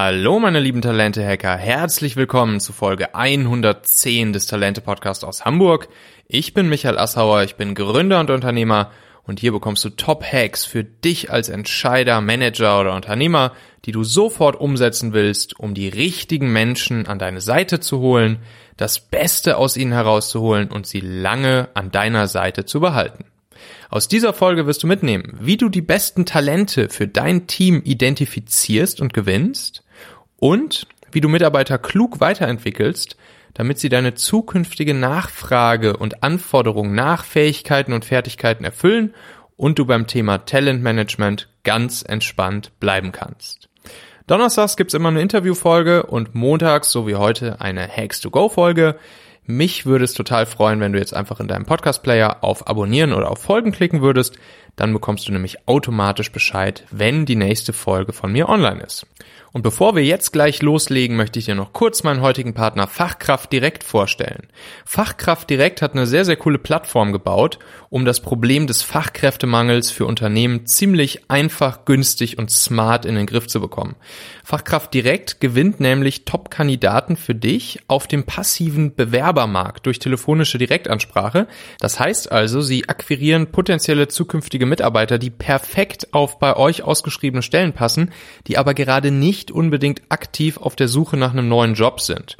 Hallo meine lieben Talente-Hacker, herzlich willkommen zu Folge 110 des Talente-Podcasts aus Hamburg. Ich bin Michael Assauer, ich bin Gründer und Unternehmer und hier bekommst du Top-Hacks für dich als Entscheider, Manager oder Unternehmer, die du sofort umsetzen willst, um die richtigen Menschen an deine Seite zu holen, das Beste aus ihnen herauszuholen und sie lange an deiner Seite zu behalten. Aus dieser Folge wirst du mitnehmen, wie du die besten Talente für dein Team identifizierst und gewinnst und wie du Mitarbeiter klug weiterentwickelst, damit sie deine zukünftige Nachfrage und Anforderungen nach Fähigkeiten und Fertigkeiten erfüllen und du beim Thema Talentmanagement ganz entspannt bleiben kannst. Donnerstags gibt's immer eine Interviewfolge und montags, so wie heute, eine Hacks to Go Folge. Mich würde es total freuen, wenn du jetzt einfach in deinem Podcast-Player auf Abonnieren oder auf Folgen klicken würdest. Dann bekommst du nämlich automatisch Bescheid, wenn die nächste Folge von mir online ist. Und bevor wir jetzt gleich loslegen, möchte ich dir noch kurz meinen heutigen Partner Fachkraft Direkt vorstellen. Fachkraft Direkt hat eine sehr, sehr coole Plattform gebaut, um das Problem des Fachkräftemangels für Unternehmen ziemlich einfach, günstig und smart in den Griff zu bekommen. Fachkraft Direkt gewinnt nämlich Top-Kandidaten für dich auf dem passiven Bewerbermarkt durch telefonische Direktansprache. Das heißt also, sie akquirieren potenzielle zukünftige Mitarbeiter, die perfekt auf bei euch ausgeschriebene Stellen passen, die aber gerade nicht unbedingt aktiv auf der Suche nach einem neuen Job sind.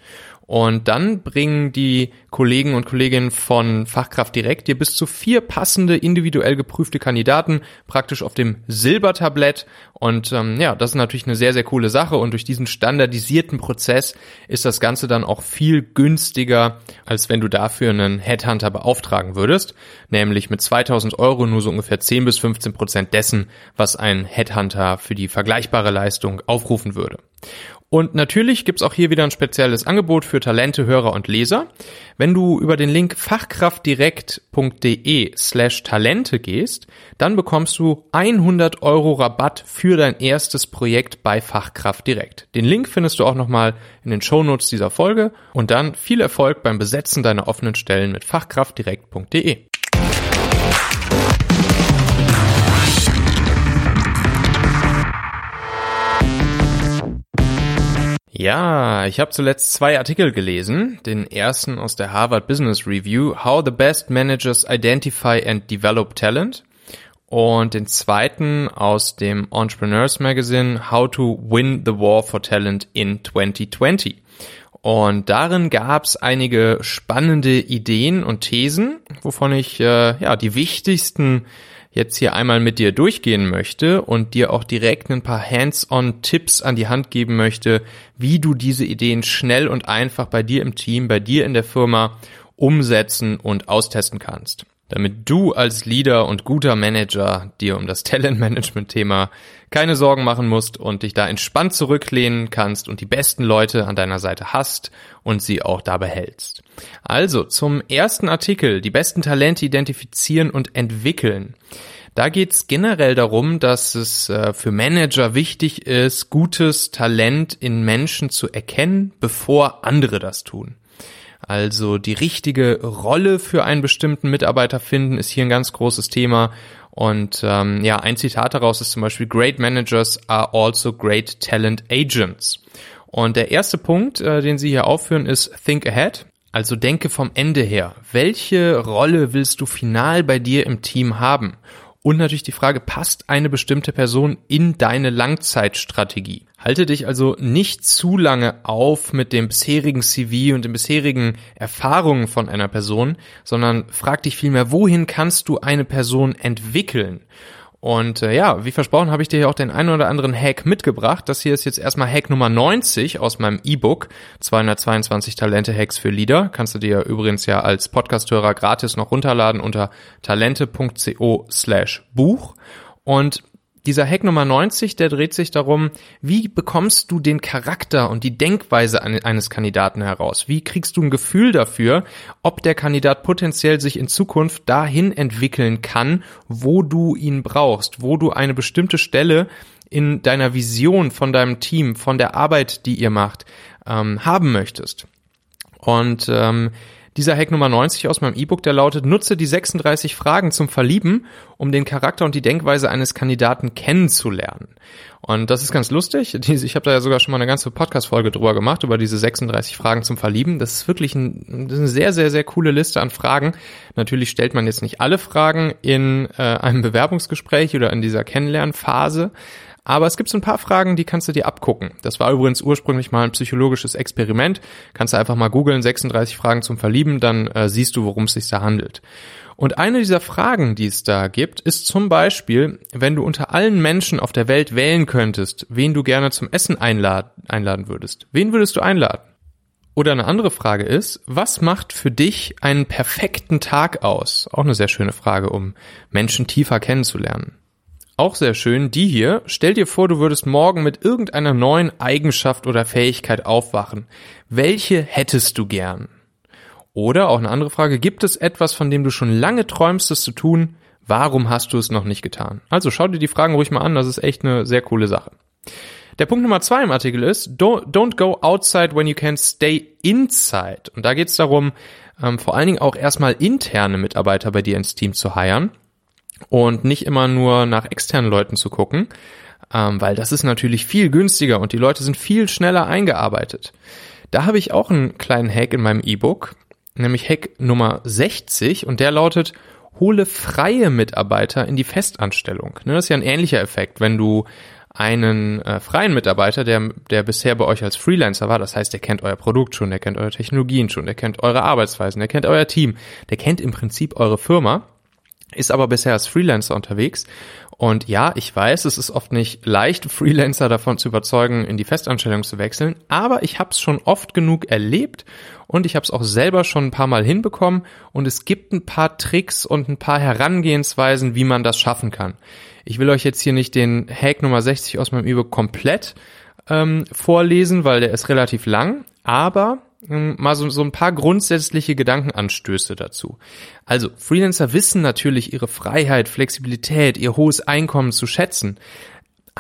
Und dann bringen die Kollegen und Kolleginnen von Fachkraft direkt dir bis zu vier passende, individuell geprüfte Kandidaten praktisch auf dem Silbertablett. Und ähm, ja, das ist natürlich eine sehr, sehr coole Sache. Und durch diesen standardisierten Prozess ist das Ganze dann auch viel günstiger, als wenn du dafür einen Headhunter beauftragen würdest. Nämlich mit 2000 Euro nur so ungefähr 10 bis 15 Prozent dessen, was ein Headhunter für die vergleichbare Leistung aufrufen würde. Und natürlich gibt's auch hier wieder ein spezielles Angebot für Talente, Hörer und Leser. Wenn du über den Link fachkraftdirekt.de slash Talente gehst, dann bekommst du 100 Euro Rabatt für dein erstes Projekt bei Fachkraft Direkt. Den Link findest du auch nochmal in den Shownotes dieser Folge und dann viel Erfolg beim Besetzen deiner offenen Stellen mit fachkraftdirekt.de. Ja, ich habe zuletzt zwei Artikel gelesen. Den ersten aus der Harvard Business Review, How the Best Managers Identify and Develop Talent. Und den zweiten aus dem Entrepreneurs Magazine, How to Win the War for Talent in 2020. Und darin gab es einige spannende Ideen und Thesen, wovon ich äh, ja die wichtigsten jetzt hier einmal mit dir durchgehen möchte und dir auch direkt ein paar Hands-on-Tipps an die Hand geben möchte, wie du diese Ideen schnell und einfach bei dir im Team, bei dir in der Firma umsetzen und austesten kannst damit du als Leader und guter Manager dir um das Talentmanagement-Thema keine Sorgen machen musst und dich da entspannt zurücklehnen kannst und die besten Leute an deiner Seite hast und sie auch dabei hältst. Also zum ersten Artikel, die besten Talente identifizieren und entwickeln. Da geht es generell darum, dass es äh, für Manager wichtig ist, gutes Talent in Menschen zu erkennen, bevor andere das tun. Also die richtige Rolle für einen bestimmten Mitarbeiter finden ist hier ein ganz großes Thema. Und ähm, ja, ein Zitat daraus ist zum Beispiel, Great Managers are also great talent agents. Und der erste Punkt, äh, den Sie hier aufführen, ist Think Ahead. Also denke vom Ende her. Welche Rolle willst du final bei dir im Team haben? Und natürlich die Frage, passt eine bestimmte Person in deine Langzeitstrategie? Halte dich also nicht zu lange auf mit dem bisherigen CV und den bisherigen Erfahrungen von einer Person, sondern frag dich vielmehr, wohin kannst du eine Person entwickeln? Und äh, ja, wie versprochen habe ich dir hier auch den einen oder anderen Hack mitgebracht. Das hier ist jetzt erstmal Hack Nummer 90 aus meinem E-Book 222 Talente Hacks für Leader. Kannst du dir übrigens ja als Podcasthörer gratis noch runterladen unter talente.co slash Buch. Und dieser Hack Nummer 90, der dreht sich darum, wie bekommst du den Charakter und die Denkweise eines Kandidaten heraus? Wie kriegst du ein Gefühl dafür, ob der Kandidat potenziell sich in Zukunft dahin entwickeln kann, wo du ihn brauchst, wo du eine bestimmte Stelle in deiner Vision von deinem Team, von der Arbeit, die ihr macht, ähm, haben möchtest? Und ähm, Dieser Hack Nummer 90 aus meinem E-Book, der lautet, nutze die 36 Fragen zum Verlieben, um den Charakter und die Denkweise eines Kandidaten kennenzulernen. Und das ist ganz lustig. Ich habe da ja sogar schon mal eine ganze Podcast-Folge drüber gemacht, über diese 36 Fragen zum Verlieben. Das ist wirklich ein, ist eine sehr, sehr, sehr coole Liste an Fragen. Natürlich stellt man jetzt nicht alle Fragen in äh, einem Bewerbungsgespräch oder in dieser Kennenlernphase. Aber es gibt so ein paar Fragen, die kannst du dir abgucken. Das war übrigens ursprünglich mal ein psychologisches Experiment. Kannst du einfach mal googeln, 36 Fragen zum Verlieben, dann äh, siehst du, worum es sich da handelt. Und eine dieser Fragen, die es da gibt, ist zum Beispiel, wenn du unter allen Menschen auf der Welt wählen könntest, wen du gerne zum Essen einladen, einladen würdest. Wen würdest du einladen? Oder eine andere Frage ist, was macht für dich einen perfekten Tag aus? Auch eine sehr schöne Frage, um Menschen tiefer kennenzulernen. Auch sehr schön, die hier. Stell dir vor, du würdest morgen mit irgendeiner neuen Eigenschaft oder Fähigkeit aufwachen. Welche hättest du gern? Oder auch eine andere Frage, gibt es etwas, von dem du schon lange träumst, es zu tun? Warum hast du es noch nicht getan? Also schau dir die Fragen ruhig mal an, das ist echt eine sehr coole Sache. Der Punkt Nummer zwei im Artikel ist, don't, go outside when you can stay inside. Und da geht es darum, ähm, vor allen Dingen auch erstmal interne Mitarbeiter bei dir ins Team zu heiren und nicht immer nur nach externen Leuten zu gucken, ähm, weil das ist natürlich viel günstiger und die Leute sind viel schneller eingearbeitet. Da habe ich auch einen kleinen Hack in meinem E-Book, nämlich Hack Nummer 60 und der lautet, hole freie Mitarbeiter in die Festanstellung. Ne, das ist ja ein ähnlicher Effekt, wenn du einen äh, freien Mitarbeiter, der, der bisher bei euch als Freelancer war, das heißt, der kennt euer Produkt schon, der kennt eure Technologien schon, der kennt eure Arbeitsweisen, der kennt euer Team, der kennt im Prinzip eure Firma ist aber bisher als Freelancer unterwegs. Und ja, ich weiß, es ist oft nicht leicht, Freelancer davon zu überzeugen, in die Festanstellung zu wechseln, aber ich habe es schon oft genug erlebt und ich habe es auch selber schon ein paar Mal hinbekommen und es gibt ein paar Tricks und ein paar Herangehensweisen, wie man das schaffen kann. Ich will euch jetzt hier nicht den Hack Nummer 60 aus meinem E-Book komplett ähm, vorlesen, weil der ist relativ lang, aber mal so, so ein paar grundsätzliche Gedankenanstöße dazu. Also, Freelancer wissen natürlich ihre Freiheit, Flexibilität, ihr hohes Einkommen zu schätzen.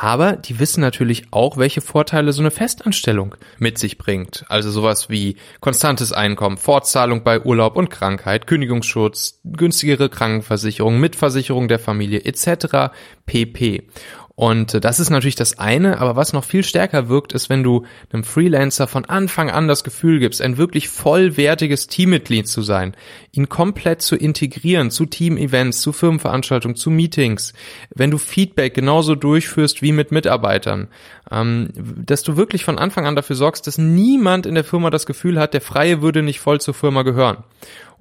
Aber die wissen natürlich auch, welche Vorteile so eine Festanstellung mit sich bringt. Also sowas wie konstantes Einkommen, Fortzahlung bei Urlaub und Krankheit, Kündigungsschutz, günstigere Krankenversicherung, Mitversicherung der Familie etc. pp. Und äh, das ist natürlich das eine, aber was noch viel stärker wirkt, ist, wenn du einem Freelancer von Anfang an das Gefühl gibst, ein wirklich vollwertiges Teammitglied zu sein, ihn komplett zu integrieren zu Team-Events, zu Firmenveranstaltungen, zu Meetings, wenn du Feedback genauso durchführst wie mit Mitarbeitern, ähm, dass du wirklich von Anfang an dafür sorgst, dass niemand in der Firma das Gefühl hat, der Freie würde nicht voll zur Firma gehören.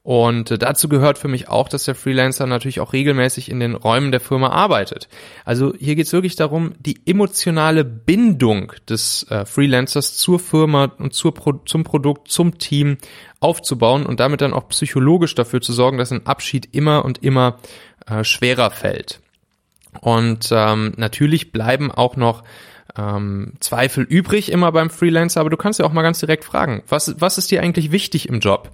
Und äh, dazu gehört für mich auch, dass der Freelancer natürlich auch regelmäßig in den Räumen der Firma arbeitet. Also hier geht es wirklich darum, die emotionale Bindung des äh, Freelancers zur Firma und zur Pro zum Produkt, zum Team aufzubauen und damit dann auch psychologisch dafür zu sorgen, dass ein Abschied immer und immer äh, schwerer fällt. Und ähm, natürlich bleiben auch noch ähm, Zweifel übrig immer beim Freelancer, aber du kannst ja auch mal ganz direkt fragen, was, was ist dir eigentlich wichtig im Job?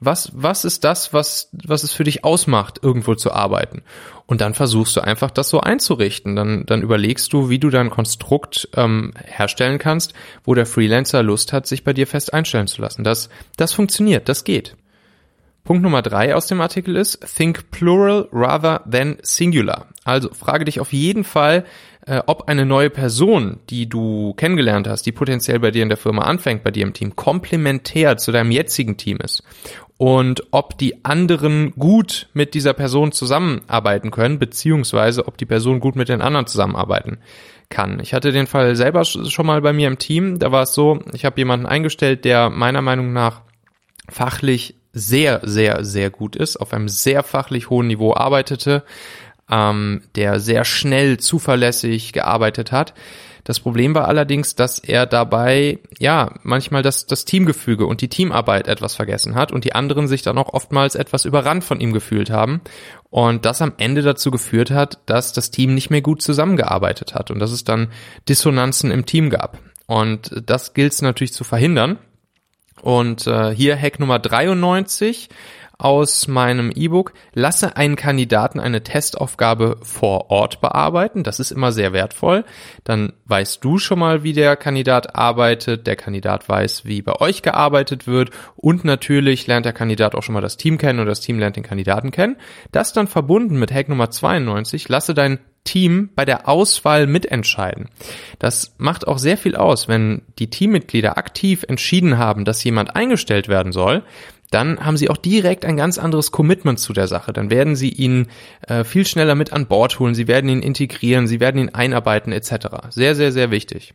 Was, was ist das, was, was es für dich ausmacht, irgendwo zu arbeiten? Und dann versuchst du einfach, das so einzurichten. Dann, dann überlegst du, wie du dein Konstrukt ähm, herstellen kannst, wo der Freelancer Lust hat, sich bei dir fest einstellen zu lassen. Das, das funktioniert, das geht. Punkt Nummer drei aus dem Artikel ist, think plural rather than singular. Also frage dich auf jeden Fall, äh, ob eine neue Person, die du kennengelernt hast, die potenziell bei dir in der Firma anfängt, bei dir im Team, komplementär zu deinem jetzigen Team ist und ob die anderen gut mit dieser Person zusammenarbeiten können, beziehungsweise ob die Person gut mit den anderen zusammenarbeiten kann. Ich hatte den Fall selber schon mal bei mir im Team. Da war es so, ich habe jemanden eingestellt, der meiner Meinung nach fachlich sehr, sehr, sehr gut ist, auf einem sehr fachlich hohen Niveau arbeitete, ähm, der sehr schnell, zuverlässig gearbeitet hat das Problem war allerdings, dass er dabei, ja, manchmal das, das Teamgefüge und die Teamarbeit etwas vergessen hat und die anderen sich dann auch oftmals etwas überrannt von ihm gefühlt haben und das am Ende dazu geführt hat, dass das Team nicht mehr gut zusammengearbeitet hat und dass es dann Dissonanzen im Team gab. Und das gilt es natürlich zu verhindern. Und äh, hier Hack Nummer 93 aus meinem E-Book. Lasse einen Kandidaten eine Testaufgabe vor Ort bearbeiten. Das ist immer sehr wertvoll. Dann weißt du schon mal, wie der Kandidat arbeitet. Der Kandidat weiß, wie bei euch gearbeitet wird. Und natürlich lernt der Kandidat auch schon mal das Team kennen und das Team lernt den Kandidaten kennen. Das dann verbunden mit Hack Nummer 92. Lasse dein Team bei der Auswahl mitentscheiden. Das macht auch sehr viel aus, wenn die Teammitglieder aktiv entschieden haben, dass jemand eingestellt werden soll, dann haben sie auch direkt ein ganz anderes Commitment zu der Sache. Dann werden sie ihn äh, viel schneller mit an Bord holen, sie werden ihn integrieren, sie werden ihn einarbeiten etc. Sehr, sehr, sehr wichtig.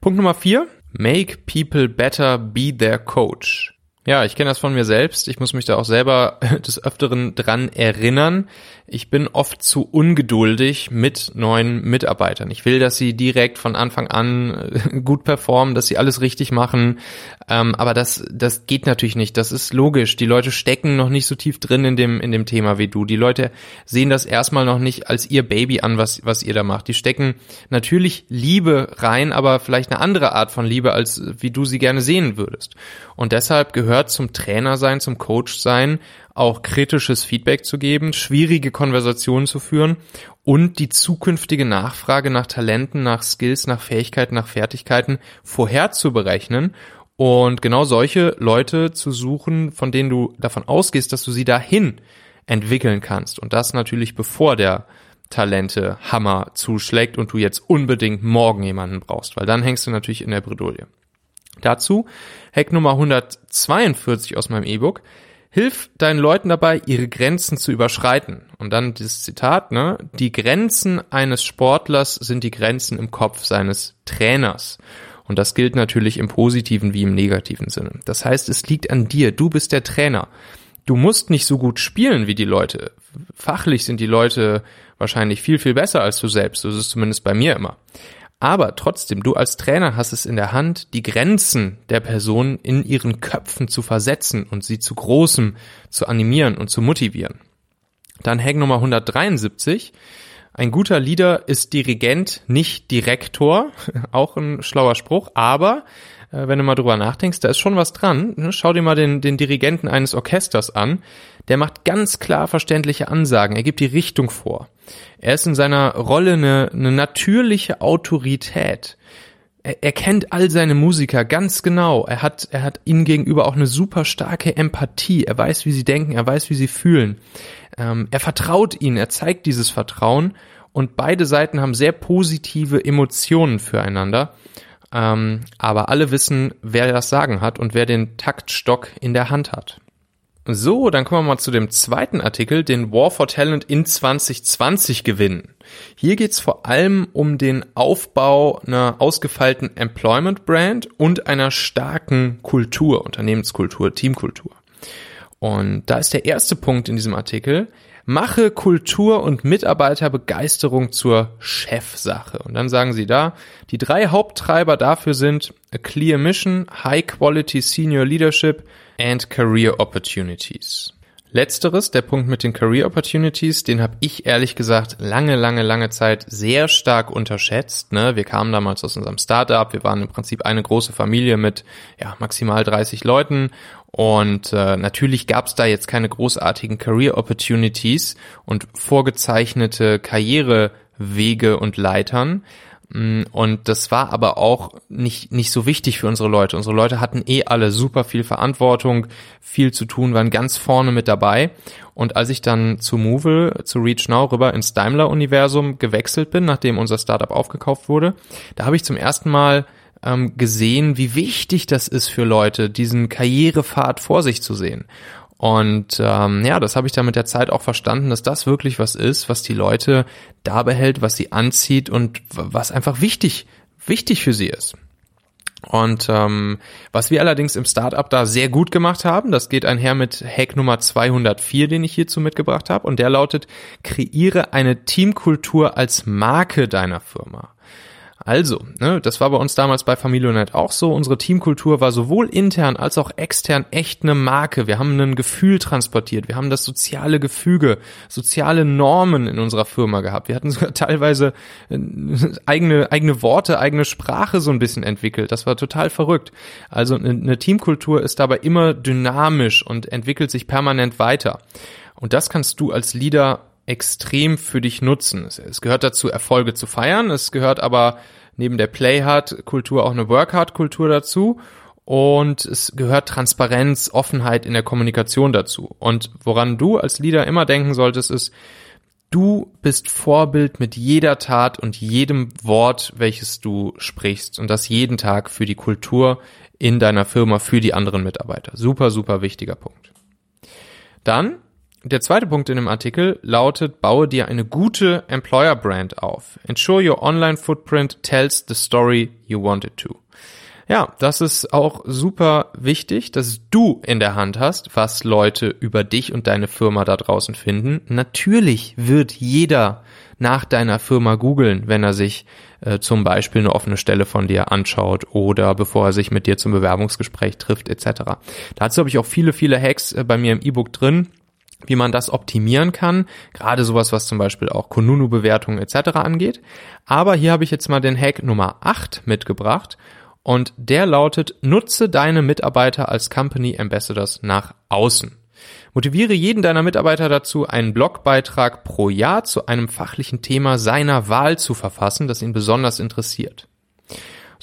Punkt Nummer vier: Make people better be their coach. Ja, ich kenne das von mir selbst. Ich muss mich da auch selber des Öfteren dran erinnern. Ich bin oft zu ungeduldig mit neuen Mitarbeitern. Ich will, dass sie direkt von Anfang an äh, gut performen, dass sie alles richtig machen. Ähm, aber das, das geht natürlich nicht. Das ist logisch. Die Leute stecken noch nicht so tief drin in dem, in dem Thema wie du. Die Leute sehen das erstmal noch nicht als ihr Baby an, was, was ihr da macht. Die stecken natürlich Liebe rein, aber vielleicht eine andere Art von Liebe, als wie du sie gerne sehen würdest. Und deshalb gehört zum Trainer sein, zum Coach sein, auch kritisches Feedback zu geben, schwierige Konversationen zu führen und die zukünftige Nachfrage nach Talenten, nach Skills, nach Fähigkeiten, nach Fertigkeiten vorherzuberechnen und genau solche Leute zu suchen, von denen du davon ausgehst, dass du sie dahin entwickeln kannst. Und das natürlich bevor der Talente Hammer zuschlägt und du jetzt unbedingt morgen jemanden brauchst, weil dann hängst du natürlich in der Bredouille. Dazu Hack Nummer 142 aus meinem E-Book. Hilf deinen Leuten dabei, ihre Grenzen zu überschreiten. Und dann dieses Zitat, ne? Die Grenzen eines Sportlers sind die Grenzen im Kopf seines Trainers. Und das gilt natürlich im positiven wie im negativen Sinne. Das heißt, es liegt an dir. Du bist der Trainer. Du musst nicht so gut spielen wie die Leute. Fachlich sind die Leute wahrscheinlich viel, viel besser als du selbst. So ist es zumindest bei mir immer. Aber trotzdem, du als Trainer hast es in der Hand, die Grenzen der Person in ihren Köpfen zu versetzen und sie zu großem zu animieren und zu motivieren. Dann Hack Nummer 173. Ein guter Leader ist Dirigent, nicht Direktor. Auch ein schlauer Spruch. Aber äh, wenn du mal drüber nachdenkst, da ist schon was dran. Ne? Schau dir mal den, den Dirigenten eines Orchesters an. Der macht ganz klar verständliche Ansagen. Er gibt die Richtung vor. Er ist in seiner Rolle eine, eine natürliche Autorität. Er, er kennt all seine Musiker ganz genau. Er hat, er hat ihnen gegenüber auch eine super starke Empathie. Er weiß, wie sie denken. Er weiß, wie sie fühlen. Ähm, er vertraut ihnen. Er zeigt dieses Vertrauen. Und beide Seiten haben sehr positive Emotionen füreinander. Ähm, aber alle wissen, wer das Sagen hat und wer den Taktstock in der Hand hat. So, dann kommen wir mal zu dem zweiten Artikel, den War for Talent in 2020 gewinnen. Hier geht's vor allem um den Aufbau einer ausgefeilten Employment Brand und einer starken Kultur, Unternehmenskultur, Teamkultur. Und da ist der erste Punkt in diesem Artikel, mache Kultur und Mitarbeiterbegeisterung zur Chefsache. Und dann sagen sie da, die drei Haupttreiber dafür sind a clear mission, high quality senior leadership and career opportunities. Letzteres, der Punkt mit den Career Opportunities, den habe ich ehrlich gesagt lange, lange, lange Zeit sehr stark unterschätzt. Ne? Wir kamen damals aus unserem Startup, wir waren im Prinzip eine große Familie mit ja, maximal 30 Leuten und äh, natürlich gab es da jetzt keine großartigen Career Opportunities und vorgezeichnete Karrierewege und Leitern. Mm, und das war aber auch nicht, nicht so wichtig für unsere Leute. Unsere Leute hatten eh alle super viel Verantwortung, viel zu tun, waren ganz vorne mit dabei. Und als ich dann zu Movil, zu Reach Now rüber ins Daimler-Universum gewechselt bin, nachdem unser Startup aufgekauft wurde, da habe ich zum ersten Mal ähm, gesehen, wie wichtig das ist für Leute, diesen Karrierepfad vor sich zu sehen. Und ähm, ja, das habe ich da mit der Zeit auch verstanden, dass das wirklich was ist, was die Leute da behält, was sie anzieht und was einfach wichtig, wichtig für sie ist. Und ähm, was wir allerdings im Startup da sehr gut gemacht haben, das geht einher mit Hack Nummer 204, den ich hierzu mitgebracht habe, und der lautet, kreiere eine Teamkultur als Marke deiner Firma. Also, ne, das war bei uns damals bei Familionet auch so. Unsere Teamkultur war sowohl intern als auch extern echt eine Marke. Wir haben ein Gefühl transportiert. Wir haben das soziale Gefüge, soziale Normen in unserer Firma gehabt. Wir hatten sogar teilweise äh, eigene, eigene Worte, eigene Sprache so ein bisschen entwickelt. Das war total verrückt. Also eine Teamkultur ist dabei immer dynamisch und entwickelt sich permanent weiter. Und das kannst du als Leader extrem für dich nutzen. Es, gehört dazu, Erfolge zu feiern. Es gehört aber neben der Play-Hard-Kultur auch eine Work-Hard-Kultur dazu. Und es gehört Transparenz, Offenheit in der Kommunikation dazu. Und woran du als Leader immer denken solltest, ist, du bist Vorbild mit jeder Tat und jedem Wort, welches du sprichst. Und das jeden Tag für die Kultur in deiner Firma, für die anderen Mitarbeiter. Super, super wichtiger Punkt. Dann der zweite Punkt in dem Artikel lautet, baue dir eine gute Employer Brand auf. Ensure your online footprint tells the story you want it to. Ja, das ist auch super wichtig, dass du in der Hand hast, was Leute über dich und deine Firma da draußen finden. Natürlich wird jeder nach deiner Firma googeln, wenn er sich äh, zum Beispiel eine offene Stelle von dir anschaut oder bevor er sich mit dir zum Bewerbungsgespräch trifft etc. Dazu habe ich auch viele, viele Hacks äh, bei mir im E-Book drin wie man das optimieren kann, gerade sowas, was zum Beispiel auch Konunu-Bewertungen etc. angeht. Aber hier habe ich jetzt mal den Hack Nummer 8 mitgebracht und der lautet, nutze deine Mitarbeiter als Company Ambassadors nach außen. Motiviere jeden deiner Mitarbeiter dazu, einen Blogbeitrag pro Jahr zu einem fachlichen Thema seiner Wahl zu verfassen, das ihn besonders interessiert.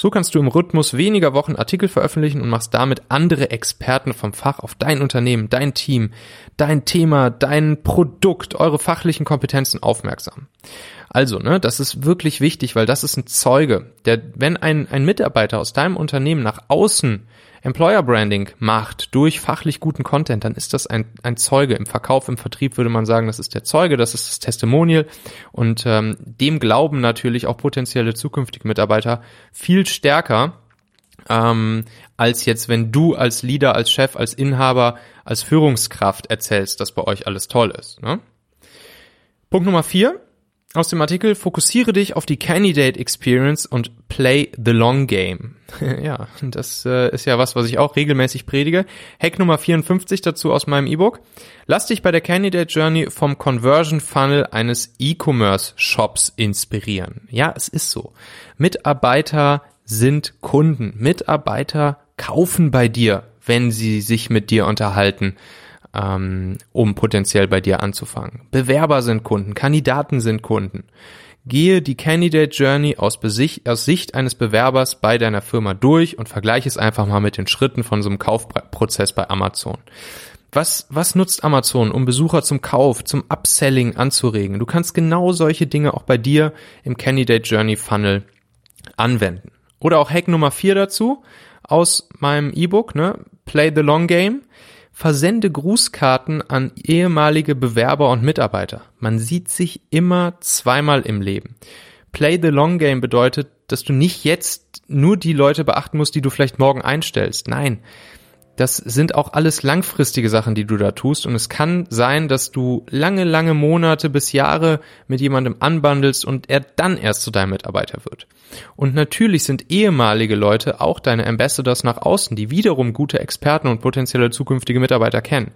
So kannst du im Rhythmus weniger Wochen Artikel veröffentlichen und machst damit andere Experten vom Fach auf dein Unternehmen, dein Team, dein Thema, dein Produkt, eure fachlichen Kompetenzen aufmerksam. Also, ne, das ist wirklich wichtig, weil das ist ein Zeuge, der, wenn ein, ein Mitarbeiter aus deinem Unternehmen nach außen Employer Branding macht durch fachlich guten Content, dann ist das ein, ein Zeuge. Im Verkauf, im Vertrieb würde man sagen, das ist der Zeuge, das ist das Testimonial und ähm, dem glauben natürlich auch potenzielle zukünftige Mitarbeiter viel stärker, ähm, als jetzt, wenn du als Leader, als Chef, als Inhaber, als Führungskraft erzählst, dass bei euch alles toll ist. Ne? Punkt Nummer vier aus dem Artikel, fokussiere dich auf die Candidate Experience und play the long game. ja, das äh, ist ja was, was ich auch regelmäßig predige. Hack Nummer 54 dazu aus meinem E-Book. Lass dich bei der Candidate Journey vom Conversion Funnel eines E-Commerce Shops inspirieren. Ja, es ist so. Mitarbeiter sind Kunden. Mitarbeiter kaufen bei dir, wenn sie sich mit dir unterhalten ähm, um potenziell bei dir anzufangen. Bewerber sind Kunden, Kandidaten sind Kunden. Gehe die Candidate Journey aus, Besicht, aus Sicht eines Bewerbers bei deiner Firma durch und vergleiche es einfach mal mit den Schritten von so einem Kaufprozess bei Amazon. Was, was nutzt Amazon, um Besucher zum Kauf, zum Upselling anzuregen? Du kannst genau solche Dinge auch bei dir im Candidate Journey Funnel anwenden. Oder auch Hack Nummer vier dazu aus meinem E-Book, ne? Play the Long Game. Versende Grußkarten an ehemalige Bewerber und Mitarbeiter. Man sieht sich immer zweimal im Leben. Play the long game bedeutet, dass du nicht jetzt nur die Leute beachten musst, die du vielleicht morgen einstellst. Nein, das sind auch alles langfristige Sachen, die du da tust. Und es kann sein, dass du lange, lange Monate bis Jahre mit jemandem anbandelst und er dann erst zu deinem Mitarbeiter wird. Und natürlich sind ehemalige Leute auch deine Ambassadors nach außen, die wiederum gute Experten und potenzielle zukünftige Mitarbeiter kennen.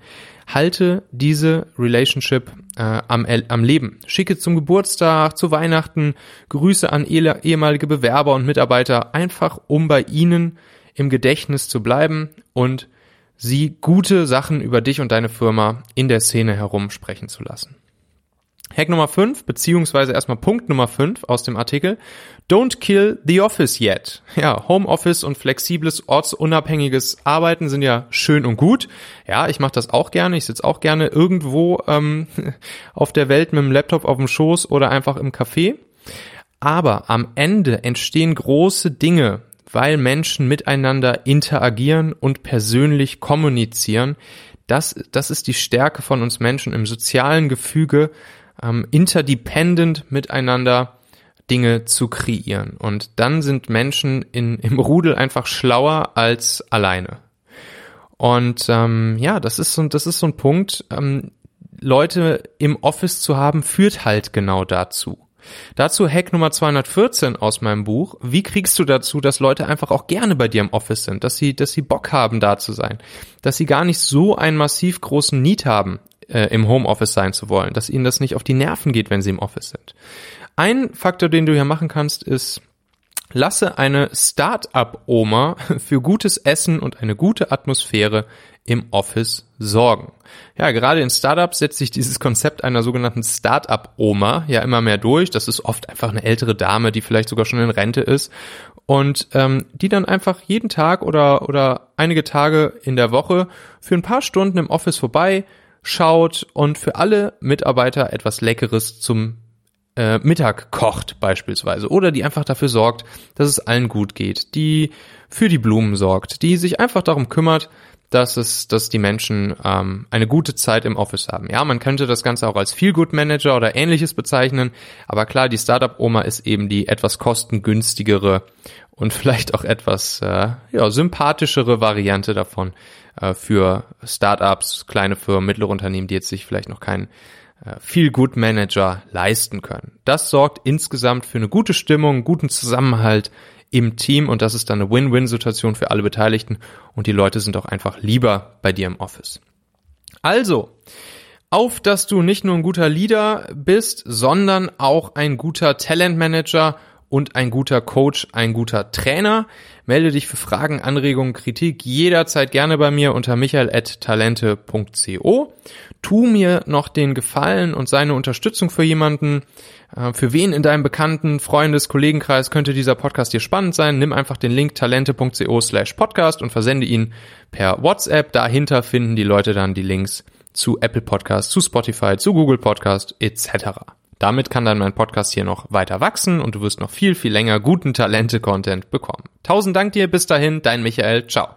Halte diese Relationship äh, am, am Leben. Schicke zum Geburtstag, zu Weihnachten Grüße an ehemalige Bewerber und Mitarbeiter, einfach um bei ihnen im Gedächtnis zu bleiben und sie gute Sachen über dich und deine Firma in der Szene herum sprechen zu lassen. Hack Nummer 5, beziehungsweise erstmal Punkt Nummer 5 aus dem Artikel. Don't kill the office yet. Ja, Homeoffice und flexibles, ortsunabhängiges Arbeiten sind ja schön und gut. Ja, ich mache das auch gerne. Ich sitze auch gerne irgendwo ähm, auf der Welt mit dem Laptop auf dem Schoß oder einfach im Café. Aber am Ende entstehen große Dinge weil Menschen miteinander interagieren und persönlich kommunizieren. Das, das ist die Stärke von uns Menschen im sozialen Gefüge, ähm, interdependent miteinander Dinge zu kreieren. Und dann sind Menschen in, im Rudel einfach schlauer als alleine. Und ähm, ja, das ist so, das ist so ein Punkt. Ähm, Leute im Office zu haben, führt halt genau dazu. Dazu Hack Nummer 214 aus meinem Buch. Wie kriegst du dazu, dass Leute einfach auch gerne bei dir im Office sind, dass sie, dass sie Bock haben, da zu sein, dass sie gar nicht so einen massiv großen Need haben, äh, im Homeoffice sein zu wollen, dass ihnen das nicht auf die Nerven geht, wenn sie im Office sind. Ein Faktor, den du hier machen kannst, ist, lasse eine Start-up-Oma für gutes Essen und eine gute Atmosphäre im Office sorgen. Ja, gerade in Startups setzt sich dieses Konzept einer sogenannten Startup-Oma ja immer mehr durch. Das ist oft einfach eine ältere Dame, die vielleicht sogar schon in Rente ist und ähm, die dann einfach jeden Tag oder oder einige Tage in der Woche für ein paar Stunden im Office vorbei schaut und für alle Mitarbeiter etwas Leckeres zum äh, Mittag kocht beispielsweise oder die einfach dafür sorgt, dass es allen gut geht, die für die Blumen sorgt, die sich einfach darum kümmert, dass es, dass die Menschen ähm, eine gute Zeit im Office haben. Ja, man könnte das Ganze auch als Feel-Good Manager oder ähnliches bezeichnen, aber klar, die Startup-Oma ist eben die etwas kostengünstigere und vielleicht auch etwas äh, ja, sympathischere Variante davon äh, für Startups, kleine Firmen, mittlere Unternehmen, die jetzt sich vielleicht noch keinen äh, Feel-Good Manager leisten können. Das sorgt insgesamt für eine gute Stimmung, guten Zusammenhalt im Team und das ist dann eine Win-Win-Situation für alle Beteiligten und die Leute sind auch einfach lieber bei dir im Office. Also, auf, dass du nicht nur ein guter Leader bist, sondern auch ein guter Talentmanager und ein guter Coach, ein guter Trainer. Melde dich für Fragen, Anregungen, Kritik jederzeit gerne bei mir unter michael.talente.co. Tu mir noch den Gefallen und seine Unterstützung für jemanden, äh, für wen in deinem bekannten Freundes, Kollegenkreis könnte dieser Podcast dir spannend sein? Nimm einfach den Link talente.co slash podcast und versende ihn per WhatsApp. Dahinter finden die Leute dann die Links zu Apple Podcast, zu Spotify, zu Google Podcast etc. Damit kann dann mein Podcast hier noch weiter wachsen und du wirst noch viel, viel länger guten Talente-Content bekommen. Tausend Dank dir, bis dahin, dein Michael, ciao.